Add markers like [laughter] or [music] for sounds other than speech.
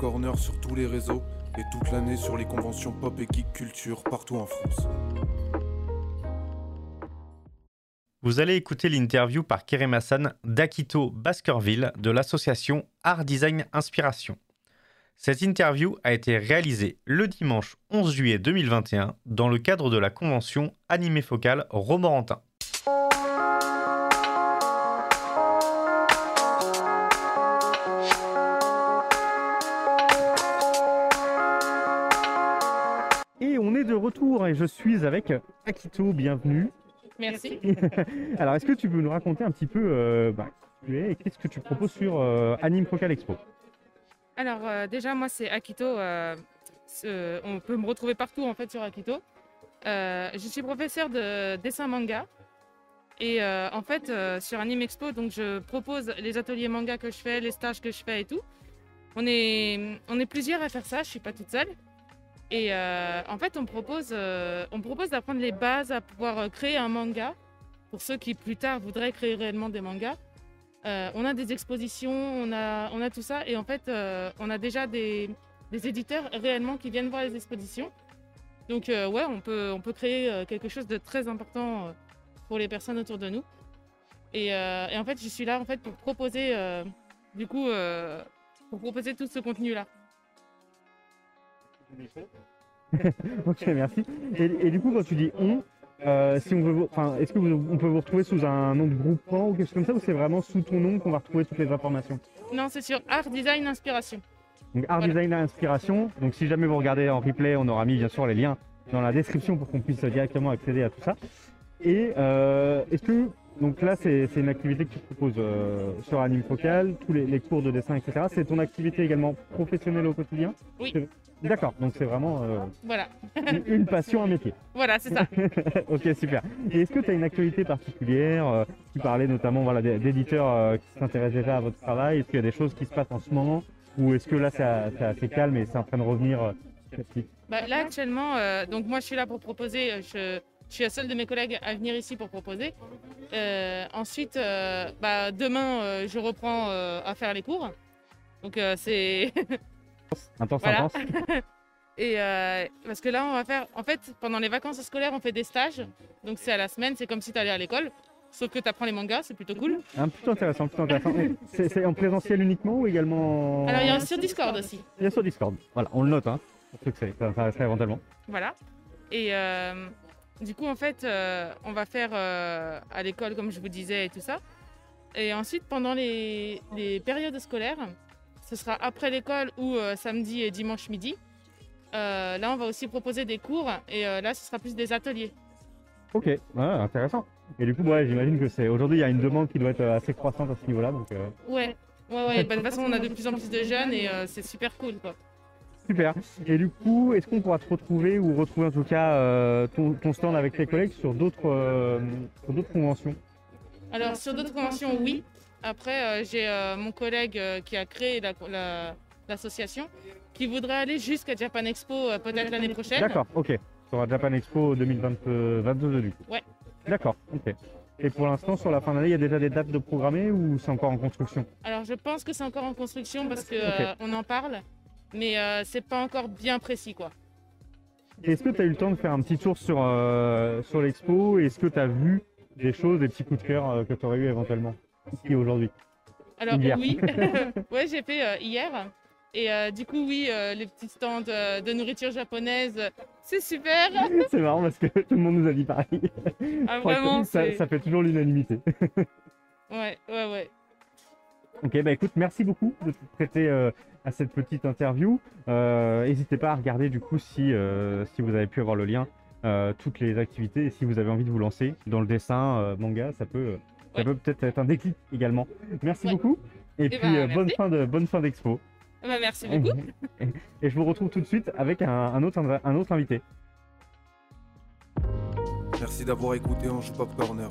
Corner sur tous les réseaux et toute l'année sur les conventions pop et geek culture partout en France. Vous allez écouter l'interview par Kerem Hassan d'Akito Baskerville de l'association Art Design Inspiration. Cette interview a été réalisée le dimanche 11 juillet 2021 dans le cadre de la convention Animé Focal Romorantin. De retour et je suis avec Akito, bienvenue. Merci. [laughs] Alors est-ce que tu peux nous raconter un petit peu euh, bah, qui tu es et qu'est-ce que tu proposes sur euh, Anime Focal Expo? Alors euh, déjà moi c'est Akito. euh, on peut me retrouver partout en fait sur Akito. Je suis professeur de dessin manga. Et en fait sur Anime Expo donc je propose les ateliers manga que je fais, les stages que je fais et tout. On est, on est plusieurs à faire ça, je suis pas toute seule. Et euh, en fait on propose, euh, propose d'apprendre les bases à pouvoir euh, créer un manga pour ceux qui plus tard voudraient créer réellement des mangas. On a des expositions, on a, on a tout ça, et en fait, on a déjà des, des éditeurs réellement qui viennent voir les expositions. Donc, ouais, on peut, on peut créer quelque chose de très important pour les personnes autour de nous. Et, et en fait, je suis là en fait pour proposer, du coup, pour proposer tout ce contenu-là. [laughs] Ok, merci. Et, et du coup, quand tu dis on, euh, si on veut, enfin, est-ce que vous- on peut vous retrouver sous un nom de groupement ou quelque chose comme ça, ou c'est vraiment sous ton nom qu'on va retrouver toutes les informations? Non, c'est sur Art Design Inspiration. Donc Art Voilà. Design Inspiration. Donc si jamais vous regardez en replay, on aura mis bien sûr les liens dans la description pour qu'on puisse directement accéder à tout ça. Et euh, est-ce que donc là c'est une activité que tu proposes euh, sur Anime Focal, tous les, les cours de dessin, etc. C'est ton activité également professionnelle au quotidien? Oui. D'accord, donc c'est vraiment euh, Voilà, une- une passion, un métier. [laughs] voilà, c'est ça. [laughs] ok, super. Et est-ce que tu as une actualité particulière euh, Tu parlais notamment voilà, d'éditeurs qui s'intéressent déjà à votre travail. Est-ce qu'il y a des choses qui se passent en ce moment? Ou est-ce que là, c'est assez calme et c'est en train de revenir petit à petit? Bah, là actuellement, euh, donc moi je suis là pour proposer. Je, je suis la seule de mes collègues à venir ici pour proposer. Euh, ensuite, euh, bah, demain, euh, je reprends à faire les cours. Donc c'est [laughs] Intense, Voilà. intense. [laughs] et parce que là on va faire. En fait, pendant les vacances scolaires, on fait des stages. Donc c'est à la semaine. C'est comme si tu allais à l'école. Sauf que tu apprends les mangas, c'est plutôt cool. Un plutôt intéressant, plutôt intéressant. [laughs] C'est en présentiel uniquement ou également en- Alors il y a sur Discord aussi. Il y a sur Discord. Voilà, on le note, hein, pour ceux que ça ça éventuellement. Voilà. Et du coup, en fait, euh, on va faire euh, à l'école, comme je vous disais, et tout ça. Et ensuite, pendant les, les périodes scolaires, ce sera après l'école ou euh, samedi et dimanche midi. Là, on va aussi proposer des cours et là, ce sera plus des ateliers. Ok, ouais, intéressant. Et du coup, ouais, j'imagine que c'est aujourd'hui, il y a une demande qui doit être assez croissante à ce niveau-là. Donc, Ouais, ouais, ouais. Bah, de toute façon, on a de plus en plus de jeunes et c'est super cool, quoi. Super. Et du coup, est-ce qu'on pourra te retrouver ou retrouver en tout cas euh, ton, ton stand avec tes collègues sur d'autres euh, d'autres conventions? Alors, sur d'autres conventions, oui. Après, euh, j'ai mon collègue qui a créé la- la- l'association qui voudrait aller jusqu'à Japan Expo peut-être l'année prochaine. D'accord, ok. Sur la Japan Expo 2022 du coup. Ouais. D'accord, ok. Et pour l'instant, sur la fin d'année, il y a déjà des dates de programmées ou c'est encore en construction? Alors, je pense que c'est encore en construction parce qu'on on en parle, mais euh, c'est pas encore bien précis, quoi. Est-ce que tu as eu le temps de faire un petit tour sur, euh, sur l'expo Est-ce que tu as vu des choses, des petits coups de cœur euh, que tu aurais eu éventuellement ici aujourd'hui? Alors, Hier. oui, [laughs] [laughs] ouais, j'ai fait euh, hier. Et du coup, oui, les petits stands de nourriture japonaise, c'est super. [laughs] C'est marrant parce que tout le monde nous a dit pareil. Ah, vraiment, ça fait toujours l'unanimité. Ouais, ouais, ouais. Ok, bah écoute, merci beaucoup de te prêter euh, à cette petite interview. Euh, N'hésitez pas à regarder du coup si, euh, si vous avez pu avoir le lien, euh, toutes les activités et si vous avez envie de vous lancer dans le dessin euh, manga, ça peut ça Ouais. peut peut-être être un déclic également. Merci Ouais. beaucoup et puis ben, euh, bonne merci. fin de bonne fin d'expo. Bah, merci beaucoup. [laughs] et je vous retrouve tout de suite avec un, un autre un autre invité. Merci d'avoir écouté Anjou Pop Corner.